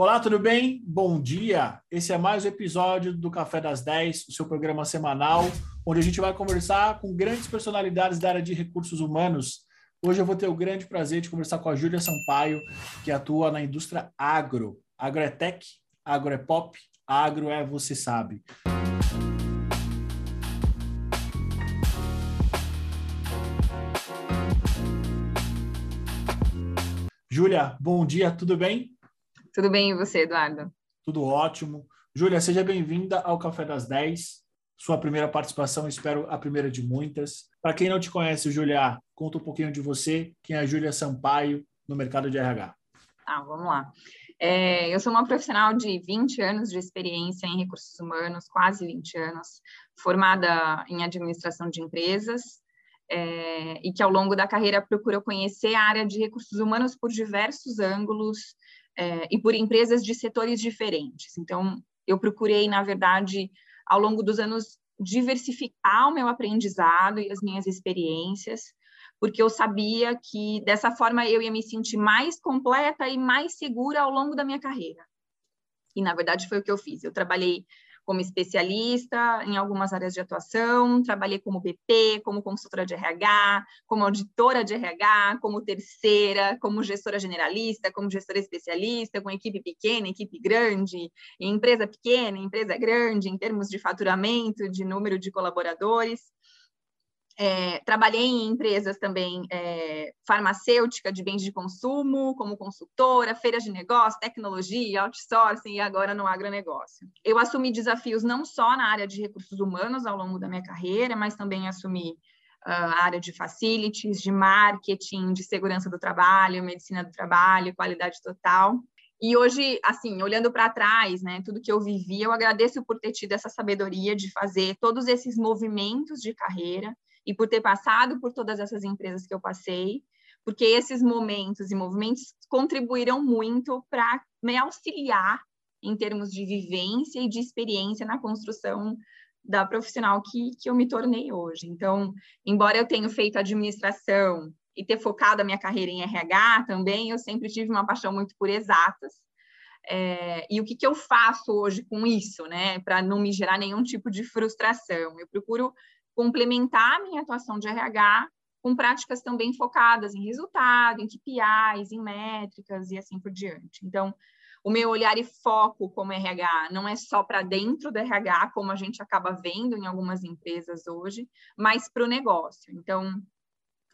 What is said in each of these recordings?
Olá, tudo bem? Bom dia! Esse é mais um episódio do Café das 10, o seu programa semanal, onde a gente vai conversar com grandes personalidades da área de recursos humanos. Hoje eu vou ter o grande prazer de conversar com a Júlia Sampaio, que atua na indústria agro. Agro é tech, agro é pop, agro é você sabe. Júlia, bom dia, tudo bem? Tudo bem e você, Eduardo? Tudo ótimo. Júlia, seja bem-vinda ao Café das 10. Sua primeira participação, espero a primeira de muitas. Para quem não te conhece, Júlia, conta um pouquinho de você. Quem é a Júlia Sampaio no mercado de RH? Ah, vamos lá. É, eu sou uma profissional de 20 anos de experiência em recursos humanos, quase 20 anos, formada em administração de empresas, é, e que ao longo da carreira procurou conhecer a área de recursos humanos por diversos ângulos, é, e por empresas de setores diferentes. Então, eu procurei, na verdade, ao longo dos anos, diversificar o meu aprendizado e as minhas experiências, porque eu sabia que dessa forma eu ia me sentir mais completa e mais segura ao longo da minha carreira. E, na verdade, foi o que eu fiz. Eu trabalhei como especialista em algumas áreas de atuação, trabalhei como BP, como consultora de RH, como auditora de RH, como terceira, como gestora generalista, como gestora especialista, com equipe pequena, equipe grande, empresa pequena, empresa grande, em termos de faturamento, de número de colaboradores. É, trabalhei em empresas também é, farmacêutica de bens de consumo, como consultora, feiras de negócio, tecnologia, outsourcing e agora no agronegócio. Eu assumi desafios não só na área de recursos humanos ao longo da minha carreira, mas também assumi uh, a área de facilities, de marketing, de segurança do trabalho, medicina do trabalho, qualidade total. E hoje, assim, olhando para trás, né, tudo que eu vivi, eu agradeço por ter tido essa sabedoria de fazer todos esses movimentos de carreira e por ter passado por todas essas empresas que eu passei, porque esses momentos e movimentos contribuíram muito para me auxiliar em termos de vivência e de experiência na construção da profissional que, que eu me tornei hoje. Então, embora eu tenha feito administração e ter focado a minha carreira em RH também, eu sempre tive uma paixão muito por exatas. É, e o que, que eu faço hoje com isso, né, para não me gerar nenhum tipo de frustração? Eu procuro complementar a minha atuação de RH com práticas também focadas em resultado, em KPIs, em métricas e assim por diante. Então, o meu olhar e foco como RH não é só para dentro do RH, como a gente acaba vendo em algumas empresas hoje, mas para o negócio. Então,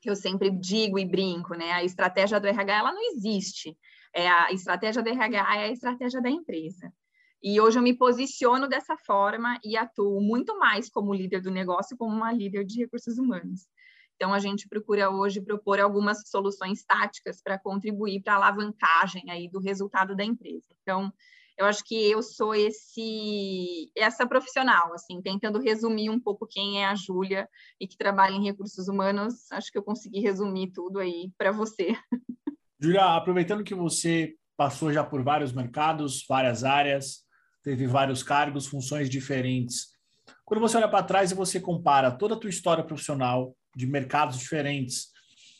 eu sempre digo e brinco, né? A estratégia do RH ela não existe. É a estratégia do RH é a estratégia da empresa. E hoje eu me posiciono dessa forma e atuo muito mais como líder do negócio, como uma líder de recursos humanos. Então, a gente procura hoje propor algumas soluções táticas para contribuir para a alavancagem aí do resultado da empresa. Então, eu acho que eu sou esse essa profissional, assim, tentando resumir um pouco quem é a Júlia e que trabalha em recursos humanos. Acho que eu consegui resumir tudo aí para você. Júlia, aproveitando que você passou já por vários mercados, várias áreas, teve vários cargos, funções diferentes. Quando você olha para trás e você compara toda a tua história profissional de mercados diferentes,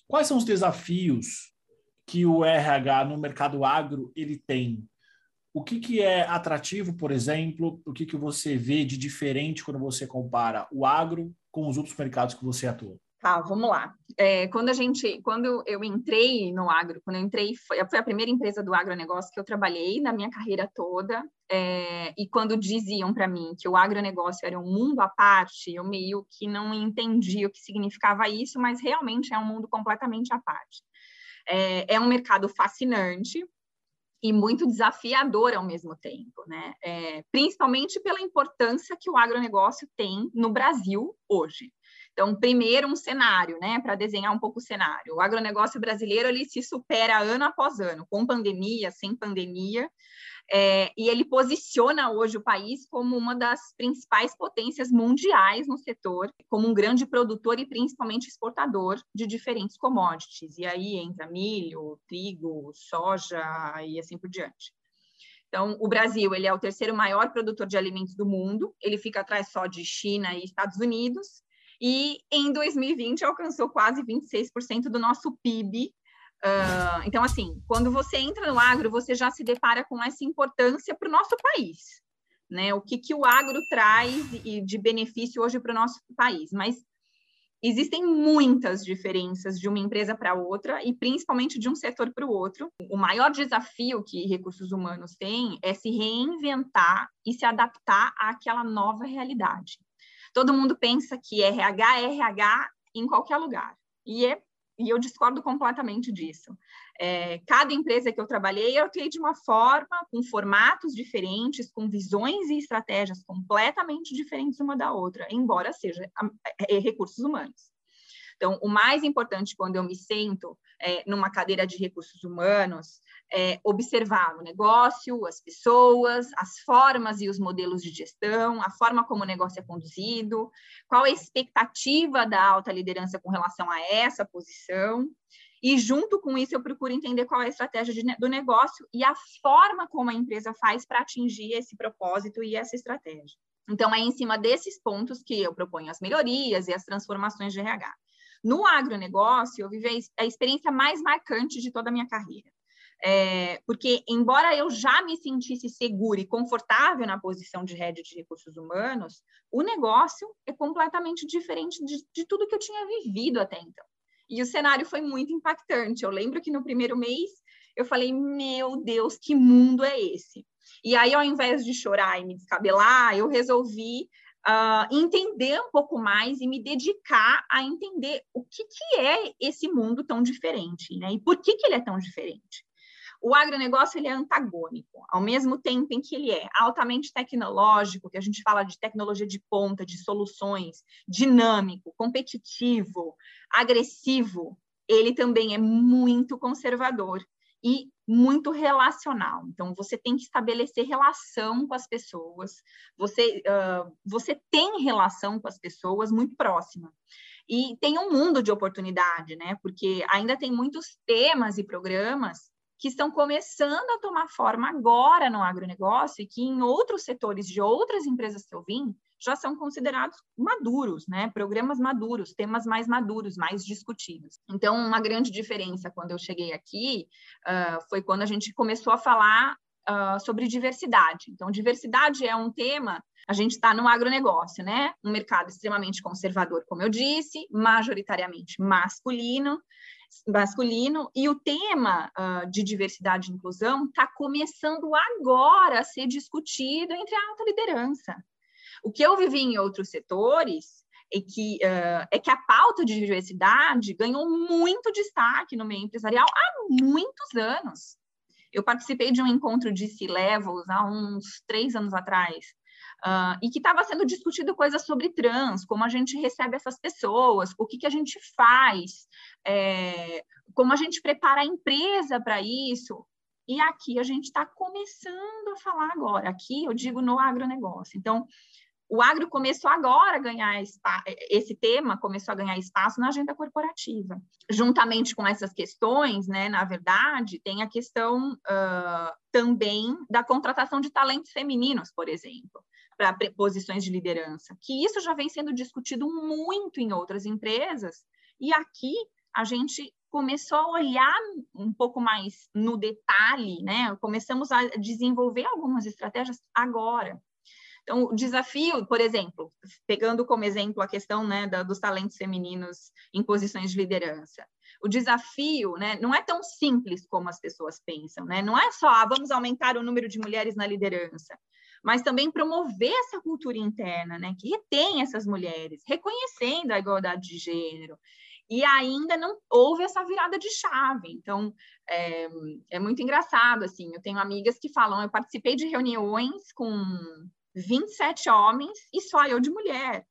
quais são os desafios que o RH no mercado agro ele tem? O que, que é atrativo, por exemplo? O que, que você vê de diferente quando você compara o agro com os outros mercados que você atua? Tá, vamos lá. É, quando a gente, quando eu entrei no agro, quando eu entrei, foi, foi a primeira empresa do agronegócio que eu trabalhei na minha carreira toda. É, e quando diziam para mim que o agronegócio era um mundo à parte, eu meio que não entendi o que significava isso, mas realmente é um mundo completamente à parte. É, é um mercado fascinante, e muito desafiador ao mesmo tempo, né? É, principalmente pela importância que o agronegócio tem no Brasil hoje. Então, primeiro um cenário, né, para desenhar um pouco o cenário. O agronegócio brasileiro ele se supera ano após ano, com pandemia, sem pandemia, é, e ele posiciona hoje o país como uma das principais potências mundiais no setor, como um grande produtor e principalmente exportador de diferentes commodities. E aí entra milho, trigo, soja e assim por diante. Então, o Brasil ele é o terceiro maior produtor de alimentos do mundo, ele fica atrás só de China e Estados Unidos, e em 2020 alcançou quase 26% do nosso PIB Uh, então, assim, quando você entra no agro, você já se depara com essa importância para o nosso país, né? O que, que o agro traz de benefício hoje para o nosso país. Mas existem muitas diferenças de uma empresa para outra e principalmente de um setor para o outro. O maior desafio que recursos humanos têm é se reinventar e se adaptar àquela nova realidade. Todo mundo pensa que RH é RH em qualquer lugar. E é e eu discordo completamente disso. É, cada empresa que eu trabalhei, eu atuei de uma forma, com formatos diferentes, com visões e estratégias completamente diferentes uma da outra, embora seja é, recursos humanos. Então, o mais importante quando eu me sento é, numa cadeira de recursos humanos é, observar o negócio, as pessoas, as formas e os modelos de gestão, a forma como o negócio é conduzido, qual a expectativa da alta liderança com relação a essa posição. E junto com isso, eu procuro entender qual é a estratégia de, do negócio e a forma como a empresa faz para atingir esse propósito e essa estratégia. Então, é em cima desses pontos que eu proponho as melhorias e as transformações de RH. No agronegócio, eu vivi a experiência mais marcante de toda a minha carreira. É, porque, embora eu já me sentisse segura e confortável na posição de rede de recursos humanos, o negócio é completamente diferente de, de tudo que eu tinha vivido até então. E o cenário foi muito impactante. Eu lembro que no primeiro mês eu falei: Meu Deus, que mundo é esse? E aí, ao invés de chorar e me descabelar, eu resolvi uh, entender um pouco mais e me dedicar a entender o que, que é esse mundo tão diferente, né? E por que, que ele é tão diferente. O agronegócio ele é antagônico, ao mesmo tempo em que ele é altamente tecnológico, que a gente fala de tecnologia de ponta, de soluções, dinâmico, competitivo, agressivo, ele também é muito conservador e muito relacional. Então, você tem que estabelecer relação com as pessoas, você, uh, você tem relação com as pessoas muito próxima. E tem um mundo de oportunidade, né? Porque ainda tem muitos temas e programas que estão começando a tomar forma agora no agronegócio e que em outros setores de outras empresas que eu vim já são considerados maduros, né? Programas maduros, temas mais maduros, mais discutidos. Então, uma grande diferença quando eu cheguei aqui uh, foi quando a gente começou a falar uh, sobre diversidade. Então, diversidade é um tema a gente está no agronegócio, né? Um mercado extremamente conservador, como eu disse, majoritariamente masculino, masculino, e o tema uh, de diversidade e inclusão está começando agora a ser discutido entre a alta liderança. O que eu vivi em outros setores é que, uh, é que a pauta de diversidade ganhou muito destaque no meio empresarial há muitos anos. Eu participei de um encontro de C-Levels há uns três anos atrás, Uh, e que estava sendo discutido coisas sobre trans, como a gente recebe essas pessoas, o que, que a gente faz, é, como a gente prepara a empresa para isso. E aqui a gente está começando a falar agora. Aqui eu digo no agronegócio. Então, o agro começou agora a ganhar esse tema começou a ganhar espaço na agenda corporativa. Juntamente com essas questões, né, na verdade, tem a questão uh, também da contratação de talentos femininos, por exemplo para posições de liderança, que isso já vem sendo discutido muito em outras empresas, e aqui a gente começou a olhar um pouco mais no detalhe, né? Começamos a desenvolver algumas estratégias agora. Então, o desafio, por exemplo, pegando como exemplo a questão né, da, dos talentos femininos em posições de liderança, o desafio né, não é tão simples como as pessoas pensam, né? Não é só ah, vamos aumentar o número de mulheres na liderança mas também promover essa cultura interna, né, que retém essas mulheres, reconhecendo a igualdade de gênero. E ainda não houve essa virada de chave. Então, é, é muito engraçado, assim, eu tenho amigas que falam, eu participei de reuniões com 27 homens e só eu de mulher.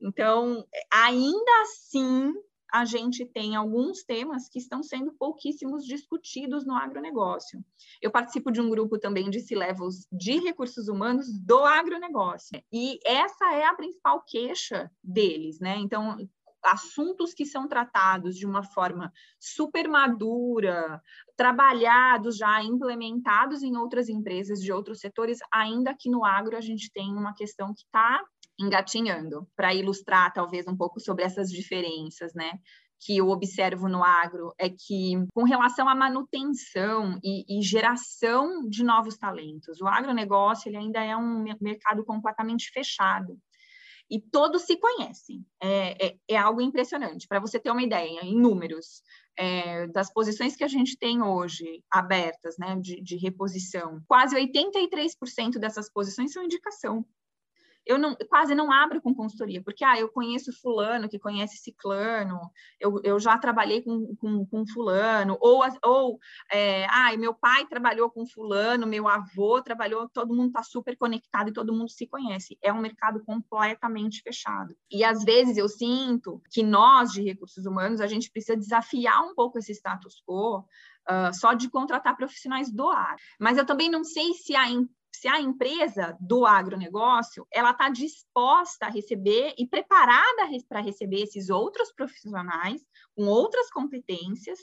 Então, ainda assim, a gente tem alguns temas que estão sendo pouquíssimos discutidos no agronegócio. Eu participo de um grupo também de C-Levels de recursos humanos do agronegócio. E essa é a principal queixa deles, né? Então, assuntos que são tratados de uma forma super madura, trabalhados já, implementados em outras empresas de outros setores, ainda que no agro a gente tem uma questão que está engatinhando, para ilustrar talvez um pouco sobre essas diferenças, né? que eu observo no agro é que, com relação à manutenção e, e, geração de novos talentos, o agronegócio ele ainda é um mercado completamente fechado. E todos se conhecem. É, é, é algo impressionante. Para você ter uma ideia, em números, é, das posições que a gente tem hoje abertas, né, de, de reposição, quase 83% dessas posições são indicação eu não, quase não abro com consultoria, porque ah, eu conheço fulano que conhece ciclano, eu, eu já trabalhei com, com, com fulano, ou, ou é, ah, meu pai trabalhou com fulano, meu avô trabalhou, todo mundo está super conectado e todo mundo se conhece. É um mercado completamente fechado. E às vezes eu sinto que nós, de recursos humanos, a gente precisa desafiar um pouco esse status quo, Uh, só de contratar profissionais do ar. Mas eu também não sei se a, se a empresa do agronegócio ela está disposta a receber e preparada para receber esses outros profissionais com outras competências,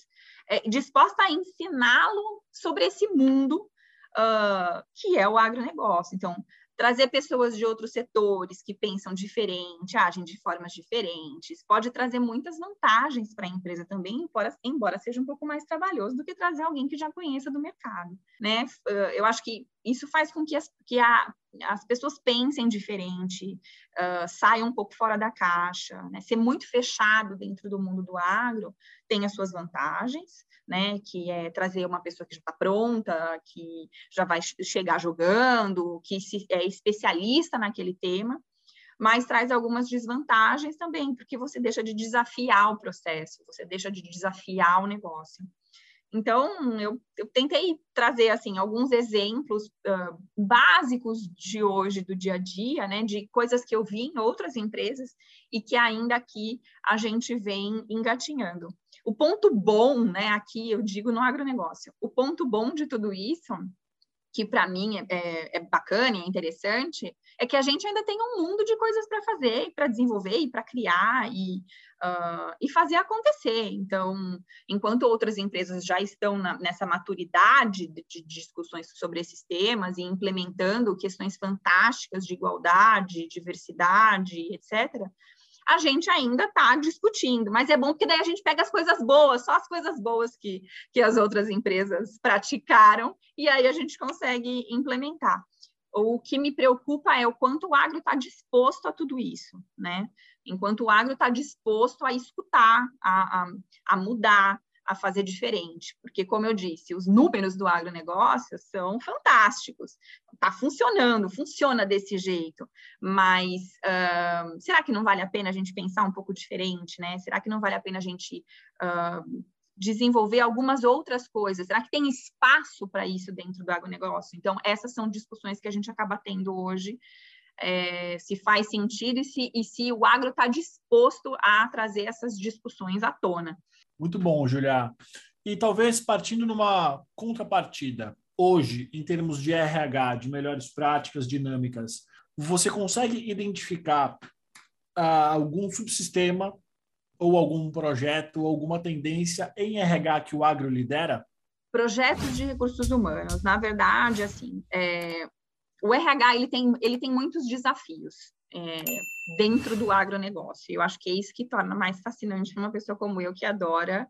é, disposta a ensiná-lo sobre esse mundo uh, que é o agronegócio. Então, trazer pessoas de outros setores que pensam diferente, agem de formas diferentes, pode trazer muitas vantagens para a empresa também, embora, embora seja um pouco mais trabalhoso do que trazer alguém que já conheça do mercado, né? Eu acho que isso faz com que as, que a, as pessoas pensem diferente, uh, saiam um pouco fora da caixa, né? Ser muito fechado dentro do mundo do agro tem as suas vantagens, né? Que é trazer uma pessoa que já está pronta, que já vai chegar jogando, que se, é especialista naquele tema, mas traz algumas desvantagens também, porque você deixa de desafiar o processo, você deixa de desafiar o negócio. Então, eu, eu tentei trazer assim alguns exemplos uh, básicos de hoje, do dia a dia, né, de coisas que eu vi em outras empresas e que ainda aqui a gente vem engatinhando. O ponto bom, né, aqui eu digo no agronegócio, o ponto bom de tudo isso, que para mim é, é, é, bacana e é interessante, é que a gente ainda tem um mundo de coisas para fazer, para desenvolver e para criar e, uh, e fazer acontecer. Então, enquanto outras empresas já estão na, nessa maturidade de, de, discussões sobre esses temas e implementando questões fantásticas de igualdade, diversidade, etc., a gente ainda está discutindo, mas é bom porque daí a gente pega as coisas boas, só as coisas boas que, que as outras empresas praticaram, e aí a gente consegue implementar. O que me preocupa é o quanto o agro está disposto a tudo isso, né? Enquanto o agro está disposto a escutar, a, a, a mudar, a fazer diferente, porque, como eu disse, os números do agronegócio são fantásticos, está funcionando, funciona desse jeito, mas uh, será que não vale a pena a gente pensar um pouco diferente, né? Será que não vale a pena a gente uh, desenvolver algumas outras coisas? Será que tem espaço para isso dentro do agronegócio? Então, essas são discussões que a gente acaba tendo hoje. É, se faz sentido e se, e se o agro está disposto a trazer essas discussões à tona. Muito bom, Julia. E talvez partindo numa contrapartida, hoje, em termos de RH, de melhores práticas dinâmicas, você consegue identificar uh, algum subsistema ou algum projeto, alguma tendência em RH que o agro lidera? Projetos de recursos humanos, na verdade, assim, é, o RH ele tem, ele tem muitos desafios é, dentro do agronegócio. Eu acho que é isso que torna mais fascinante uma pessoa como eu, que adora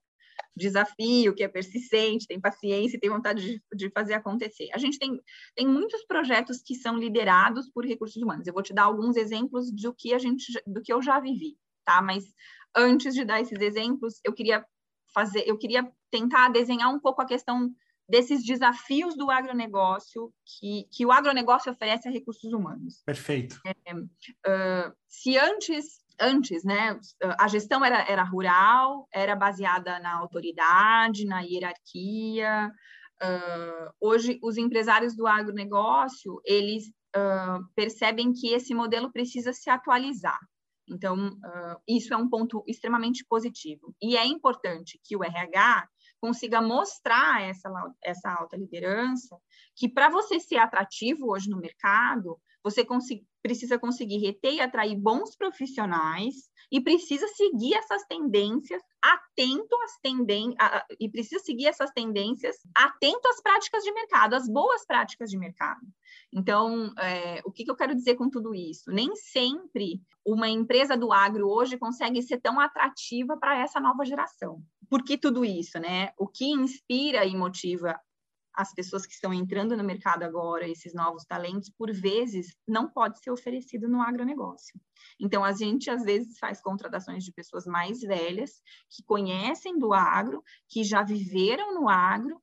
desafio, que é persistente, tem paciência, tem vontade de, de, fazer acontecer. A gente tem, tem muitos projetos que são liderados por recursos humanos. Eu vou te dar alguns exemplos do que a gente, do que eu já vivi, tá? Mas antes de dar esses exemplos, eu queria fazer, eu queria tentar desenhar um pouco a questão desses desafios do agronegócio que, que o agronegócio oferece a recursos humanos. Perfeito. É, uh, se antes, antes, né, a gestão era, era rural, era baseada na autoridade, na hierarquia, uh, hoje os empresários do agronegócio, eles uh, percebem que esse modelo precisa se atualizar. Então, isso é um ponto extremamente positivo. E é importante que o RH consiga mostrar essa, essa alta liderança, que para você ser atrativo hoje no mercado, Você precisa conseguir reter e atrair bons profissionais e precisa seguir essas tendências, atento às tendências, e precisa seguir essas tendências, atento às práticas de mercado, às boas práticas de mercado. Então, é, o que, que eu quero dizer com tudo isso? Nem sempre uma empresa do agro hoje consegue ser tão atrativa para essa nova geração. Por que tudo isso, né? O que inspira e motiva as pessoas que estão entrando no mercado agora, esses novos talentos, por vezes não pode ser oferecido no agronegócio. Então, a gente às vezes faz contratações de pessoas mais velhas, que conhecem do agro, que já viveram no agro,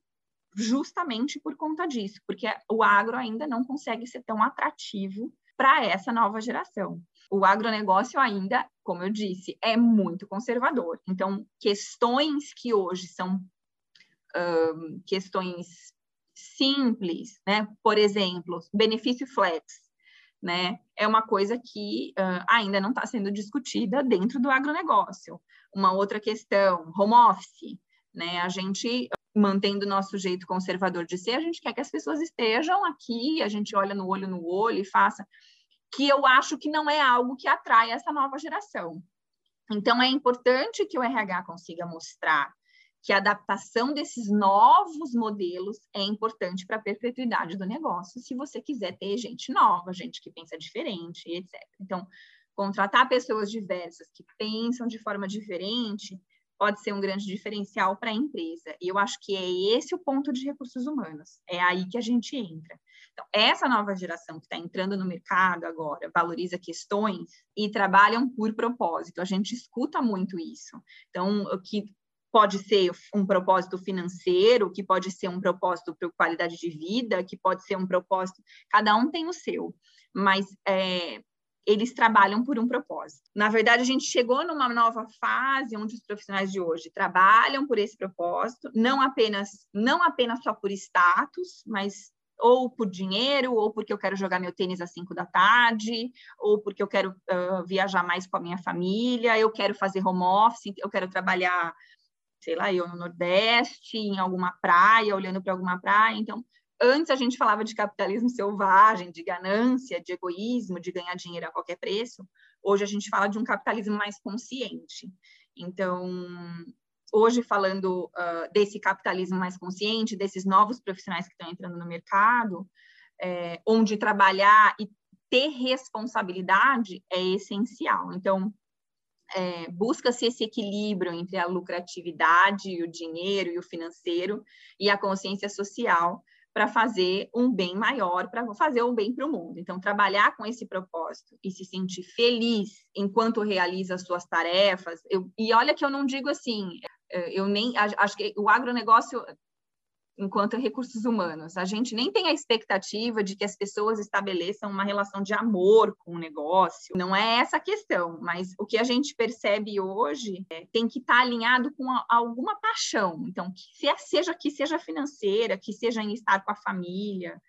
justamente por conta disso, porque o agro ainda não consegue ser tão atrativo para essa nova geração. O agronegócio ainda, como eu disse, é muito conservador. Então, questões que hoje são questões simples, né? Por exemplo, benefício flex, né? É uma coisa que uh, ainda não está sendo discutida dentro do agronegócio. Uma outra questão, home office, né? A gente mantendo o nosso jeito conservador de ser, a gente quer que as pessoas estejam aqui, a gente olha no olho no olho e faça, que eu acho que não é algo que atrai essa nova geração. Então, é importante que o RH consiga mostrar que a adaptação desses novos modelos é importante para a perpetuidade do negócio, se você quiser ter gente nova, gente que pensa diferente, etc. Então, contratar pessoas diversas que pensam de forma diferente pode ser um grande diferencial para a empresa. E eu acho que é esse o ponto de recursos humanos. É aí que a gente entra. Então, essa nova geração que está entrando no mercado agora valoriza questões e trabalham por propósito. A gente escuta muito isso. Então, que pode ser um propósito financeiro, que pode ser um propósito para qualidade de vida, que pode ser um propósito. Cada um tem o seu, mas é, eles trabalham por um propósito. Na verdade, a gente chegou numa nova fase onde os profissionais de hoje trabalham por esse propósito, não apenas não apenas só por status, mas ou por dinheiro, ou porque eu quero jogar meu tênis às cinco da tarde, ou porque eu quero uh, viajar mais com a minha família, eu quero fazer home office, eu quero trabalhar sei lá, eu no Nordeste, em alguma praia, olhando para alguma praia. Então, antes a gente falava de capitalismo selvagem, de ganância, de egoísmo, de ganhar dinheiro a qualquer preço. Hoje a gente fala de um capitalismo mais consciente. Então, hoje falando uh, desse capitalismo mais consciente, desses novos profissionais que estão entrando no mercado, é, onde trabalhar e ter responsabilidade é essencial. Então, é, busca-se esse equilíbrio entre a lucratividade, o dinheiro e o financeiro e a consciência social para fazer um bem maior, para fazer um bem para o mundo. Então, trabalhar com esse propósito e se sentir feliz enquanto realiza as suas tarefas. Eu, e olha que eu não digo assim, é, eu nem acho que o agronegócio enquanto recursos humanos. A gente nem tem a expectativa de que as pessoas estabeleçam uma relação de amor com o negócio. Não é essa a questão, mas o que a gente percebe hoje é, tem que estar tá alinhado com a, alguma paixão. Então, que seja que seja financeira, que seja em estar com a família.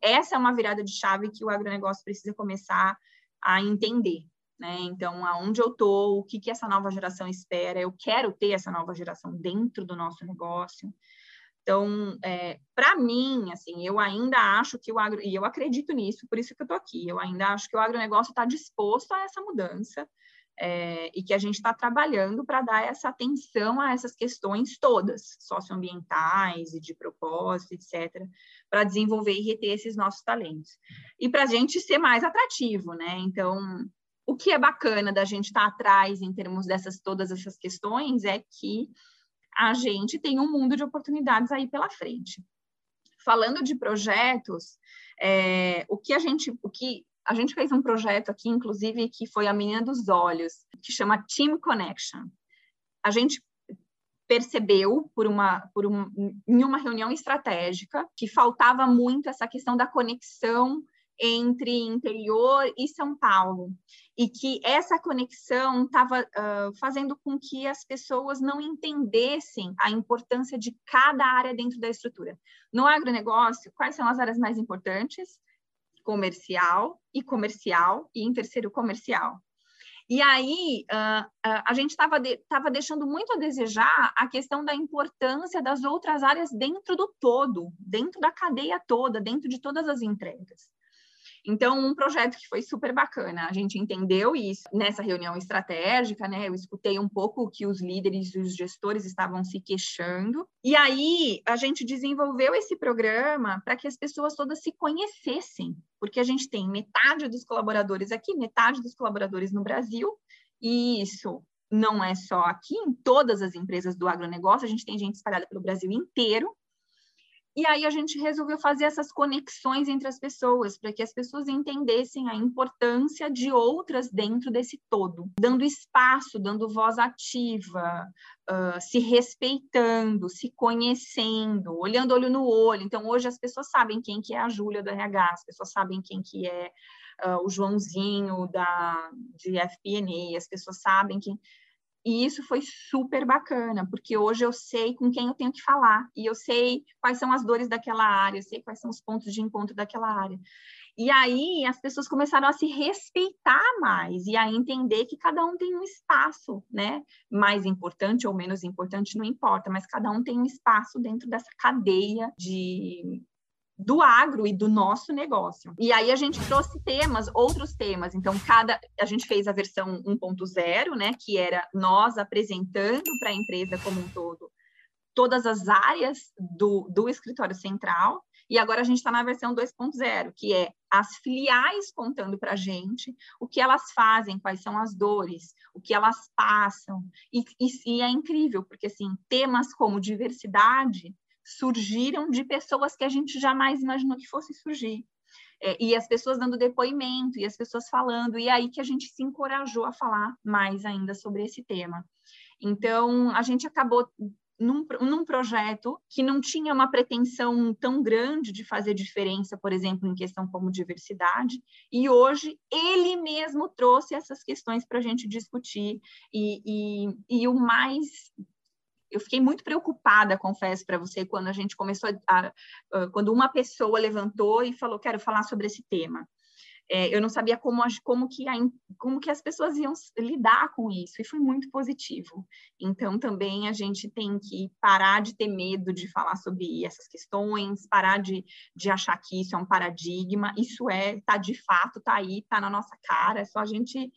Essa é uma virada de chave que o agronegócio precisa começar a entender. Né? Então, aonde eu estou, o que, que essa nova geração espera, eu quero ter essa nova geração dentro do nosso negócio. Então, é, para mim, assim, eu ainda acho que o agro, e eu acredito nisso, por isso que eu estou aqui, eu ainda acho que o agronegócio está disposto a essa mudança é, e que a gente está trabalhando para dar essa atenção a essas questões todas, socioambientais e de propósito, etc., para desenvolver e reter esses nossos talentos. E para a gente ser mais atrativo, né? Então, o que é bacana da gente estar tá atrás em termos dessas todas essas questões é que a gente tem um mundo de oportunidades aí pela frente. Falando de projetos, é, o que a gente, o que a gente fez um projeto aqui, inclusive, que foi a menina dos olhos, que chama Team Connection. A gente percebeu por uma, por um, em uma reunião estratégica que faltava muito essa questão da conexão entre interior e São Paulo e que essa conexão estava uh, fazendo com que as pessoas não entendessem a importância de cada área dentro da estrutura. No agronegócio, quais são as áreas mais importantes? Comercial e comercial, e em terceiro, comercial. E aí, uh, uh, a gente estava de, deixando muito a desejar a questão da importância das outras áreas dentro do todo, dentro da cadeia toda, dentro de todas as entregas. Então, um projeto que foi super bacana, a gente entendeu isso nessa reunião estratégica, né? Eu escutei um pouco o que os líderes e os gestores estavam se queixando, e aí a gente desenvolveu esse programa para que as pessoas todas se conhecessem, porque a gente tem metade dos colaboradores aqui, metade dos colaboradores no Brasil, e isso não é só aqui, em todas as empresas do agronegócio, a gente tem gente espalhada pelo Brasil inteiro, e aí a gente resolveu fazer essas conexões entre as pessoas, para que as pessoas entendessem a importância de outras dentro desse todo, dando espaço, dando voz ativa, uh, se respeitando, se conhecendo, olhando olho no olho. Então, hoje as pessoas sabem quem que é a Júlia do RH, as pessoas sabem quem que é uh, o Joãozinho da, de FP&A, as pessoas sabem quem... E isso foi super bacana, porque hoje eu sei com quem eu tenho que falar, e eu sei quais são as dores daquela área, eu sei quais são os pontos de encontro daquela área. E aí as pessoas começaram a se respeitar mais e a entender que cada um tem um espaço, né? Mais importante ou menos importante, não importa, mas cada um tem um espaço dentro dessa cadeia de do agro e do nosso negócio. E aí a gente trouxe temas, outros temas. Então, cada a gente fez a versão 1.0, né, que era nós apresentando para a empresa como um todo todas as áreas do, do escritório central. E agora a gente está na versão 2.0, que é as filiais contando para a gente o que elas fazem, quais são as dores, o que elas passam. E, e, e é incrível, porque assim, temas como diversidade surgiram de pessoas que a gente jamais imaginou que fosse surgir. É, e as pessoas dando depoimento, e as pessoas falando, e aí que a gente se encorajou a falar mais ainda sobre esse tema. Então, a gente acabou num, num, projeto que não tinha uma pretensão tão grande de fazer diferença, por exemplo, em questão como diversidade, e hoje ele mesmo trouxe essas questões para a gente discutir, e, e, e o mais eu fiquei muito preocupada, confesso para você, quando a gente começou a, a, quando uma pessoa levantou e falou quero falar sobre esse tema. É, eu não sabia como, como, que a, como que as pessoas iam lidar com isso, e foi muito positivo. Então, também a gente tem que parar de ter medo de falar sobre essas questões, parar de, de achar que isso é um paradigma, isso é, está de fato, está aí, está na nossa cara, é só a gente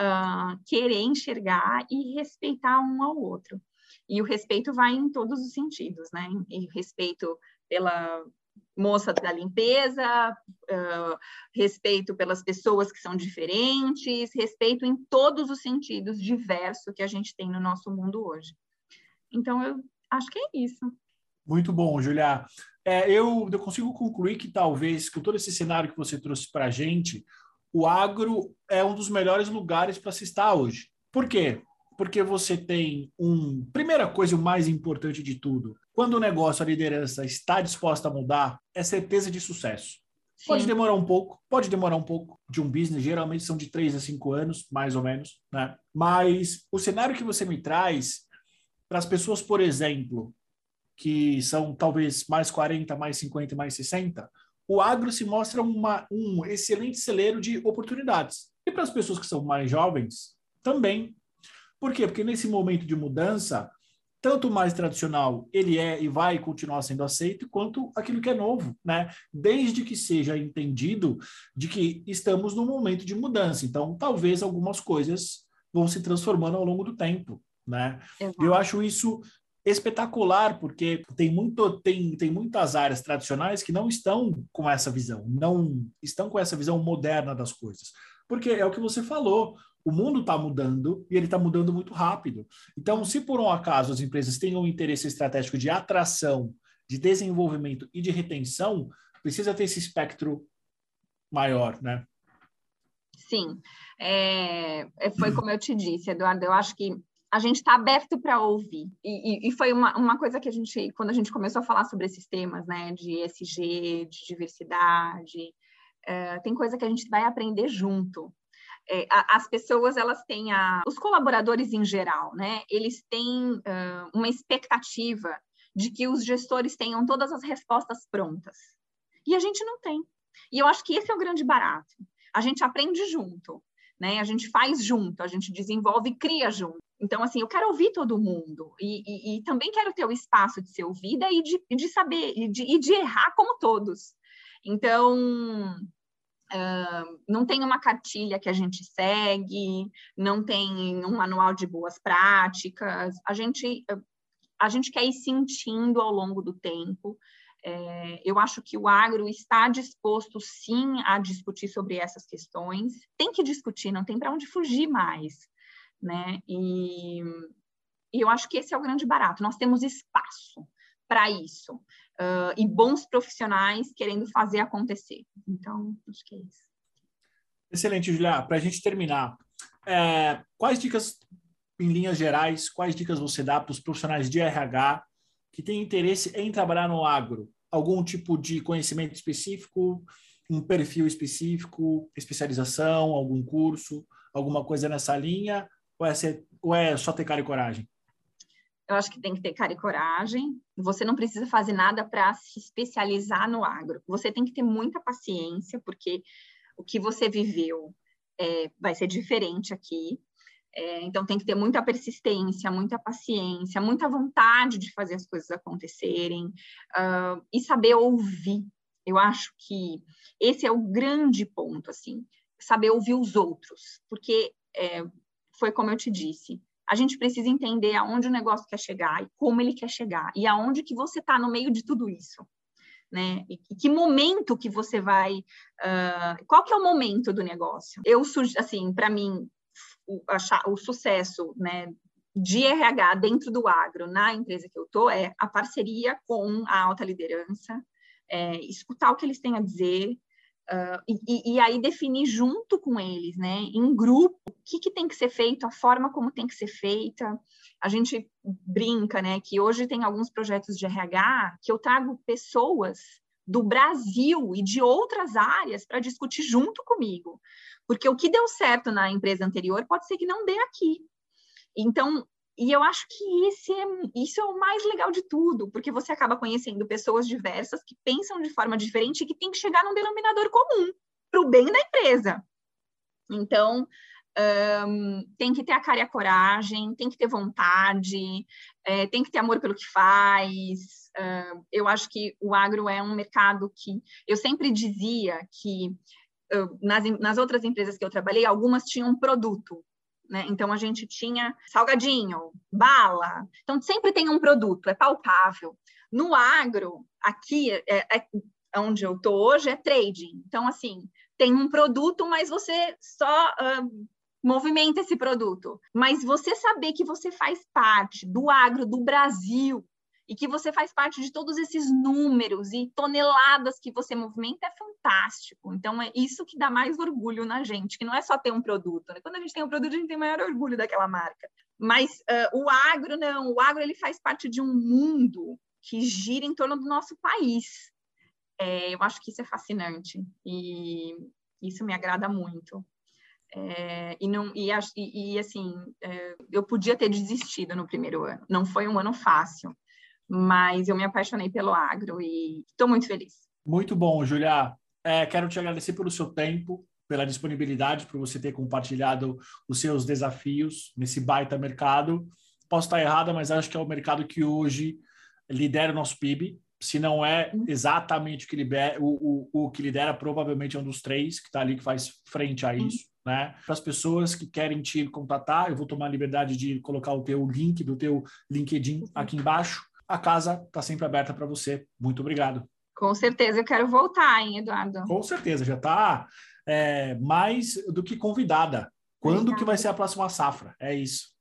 uh, querer enxergar e respeitar um ao outro. E o respeito vai em todos os sentidos, né? E respeito pela moça da limpeza, uh, respeito pelas pessoas que são diferentes, respeito em todos os sentidos diverso que a gente tem no nosso mundo hoje. Então, eu acho que é isso. Muito bom, Julia. É, eu, eu consigo concluir que talvez, com todo esse cenário que você trouxe para a gente, o agro é um dos melhores lugares para se estar hoje. Por quê? Porque você tem um. Primeira coisa, o mais importante de tudo, quando o negócio, a liderança está disposta a mudar, é certeza de sucesso. Sim. Pode demorar um pouco, pode demorar um pouco de um business, geralmente são de três a cinco anos, mais ou menos, né? Mas o cenário que você me traz, para as pessoas, por exemplo, que são talvez mais 40, mais 50, mais 60, o agro se mostra uma, um excelente celeiro de oportunidades. E para as pessoas que são mais jovens, também por quê? Porque nesse momento de mudança, tanto o mais tradicional ele é e vai continuar sendo aceito, quanto aquilo que é novo, né? Desde que seja entendido de que estamos num momento de mudança. Então, talvez algumas coisas vão se transformando ao longo do tempo, né? Eu acho isso espetacular, porque tem, muito, tem, tem muitas áreas tradicionais que não estão com essa visão, não estão com essa visão moderna das coisas. Porque é o que você falou, o mundo está mudando e ele está mudando muito rápido. Então, se por um acaso as empresas têm um interesse estratégico de atração, de desenvolvimento e de retenção, precisa ter esse espectro maior, né? Sim, é, é foi como eu te disse, Eduardo, eu acho que a gente está aberto para ouvir. E, e, e, foi uma, uma coisa que a gente, quando a gente começou a falar sobre esses temas, né, de ESG, de diversidade, é, tem coisa que a gente vai aprender junto é, as pessoas elas têm a, os colaboradores em geral, né? Eles têm uh, uma expectativa de que os gestores tenham todas as respostas prontas. E a gente não tem. E eu acho que esse é o grande barato. A gente aprende junto, né? A gente faz junto, a gente desenvolve e cria junto. Então, assim, eu quero ouvir todo mundo e, e, e também quero ter o espaço de ser ouvida e de, de saber e de, e de errar como todos. Então, Não tem uma cartilha que a gente segue, não tem um manual de boas práticas. A gente, a gente quer ir sentindo ao longo do tempo. É, eu acho que o agro está disposto, sim, a discutir sobre essas questões. Tem que discutir, não tem para onde fugir mais. Né? E, e eu acho que esse é o grande barato. Nós temos espaço para isso. Uh, e bons profissionais querendo fazer acontecer. Então, acho que é isso. Excelente, Julia. Para a gente terminar, é, quais dicas, em linhas gerais, quais dicas você dá para os profissionais de RH que têm interesse em trabalhar no agro? Algum tipo de conhecimento específico, um perfil específico, especialização, algum curso, alguma coisa nessa linha? Ou é, ser, ou é só ter cara e coragem? Eu acho que tem que ter cara e coragem. Você não precisa fazer nada para se especializar no agro. Você tem que ter muita paciência, porque o que você viveu é, vai ser diferente aqui. É, então, tem que ter muita persistência, muita paciência, muita vontade de fazer as coisas acontecerem uh, e saber ouvir. Eu acho que esse é o grande ponto, assim, saber ouvir os outros, porque é, foi como eu te disse, a gente precisa entender aonde o negócio quer chegar e como ele quer chegar e aonde que você está no meio de tudo isso, né? E que momento que você vai, uh, qual que é o momento do negócio? Eu assim, para mim, o, achar, o sucesso, né? De RH dentro do agro, na empresa que eu tô, é a parceria com a alta liderança, é, escutar o que eles têm a dizer, Uh, e, e, aí definir junto com eles, né, em grupo, o que, que, tem que ser feito, a forma como tem que ser feita. A gente brinca, né, que hoje tem alguns projetos de RH que eu trago pessoas do Brasil e de outras áreas para discutir junto comigo, porque o que deu certo na empresa anterior pode ser que não dê aqui. Então, e eu acho que esse é, isso é o mais legal de tudo, porque você acaba conhecendo pessoas diversas que pensam de forma diferente e que tem que chegar num denominador comum para o bem da empresa. Então, um, tem que ter a cara e a coragem, tem que ter vontade, é, tem que ter amor pelo que faz. Uh, eu acho que o agro é um mercado que eu sempre dizia que nas, nas outras empresas que eu trabalhei, algumas tinham um produto, né? Então a gente tinha salgadinho, bala. Então sempre tem um produto, é palpável. No agro, aqui é, é onde eu estou hoje é trading. Então assim tem um produto, mas você só uh, movimenta esse produto. Mas você saber que você faz parte do agro do Brasil, e que você faz parte de todos esses números e toneladas que você movimenta é fantástico. Então, é isso que dá mais orgulho na gente, que não é só ter um produto. Né? Quando a gente tem um produto, a gente tem maior orgulho daquela marca. Mas uh, o agro, não. O agro ele faz parte de um mundo que gira em torno do nosso país. É, eu acho que isso é fascinante e isso me agrada muito. É, e, não, e, e, assim, é, eu podia ter desistido no primeiro ano. Não foi um ano fácil mas eu me apaixonei pelo agro e estou muito feliz. Muito bom, Julia. É, quero te agradecer pelo seu tempo, pela disponibilidade, por você ter compartilhado os seus desafios nesse baita mercado. Posso estar errada, mas acho que é o mercado que hoje lidera o nosso PIB. Se não é uhum. exatamente o que lidera, o, o, o que lidera, provavelmente é um dos três que está ali que faz frente a uhum. isso. Né? Para as pessoas que querem te contatar, eu vou tomar a liberdade de colocar o teu link do teu LinkedIn uhum. aqui embaixo a casa está sempre aberta para você. Muito obrigado. Com certeza, eu quero voltar, hein, Eduardo? Com certeza, já está é, mais do que convidada. Quando Obrigada. que vai ser a próxima safra? É isso.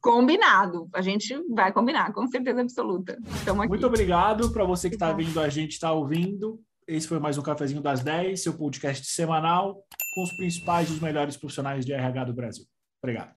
Combinado. A gente vai combinar, com certeza absoluta. Estamos aqui. Muito obrigado para você que está vindo, a gente está ouvindo. Esse foi mais um Cafezinho das 10, seu podcast semanal com os principais e os melhores profissionais de RH do Brasil. Obrigado.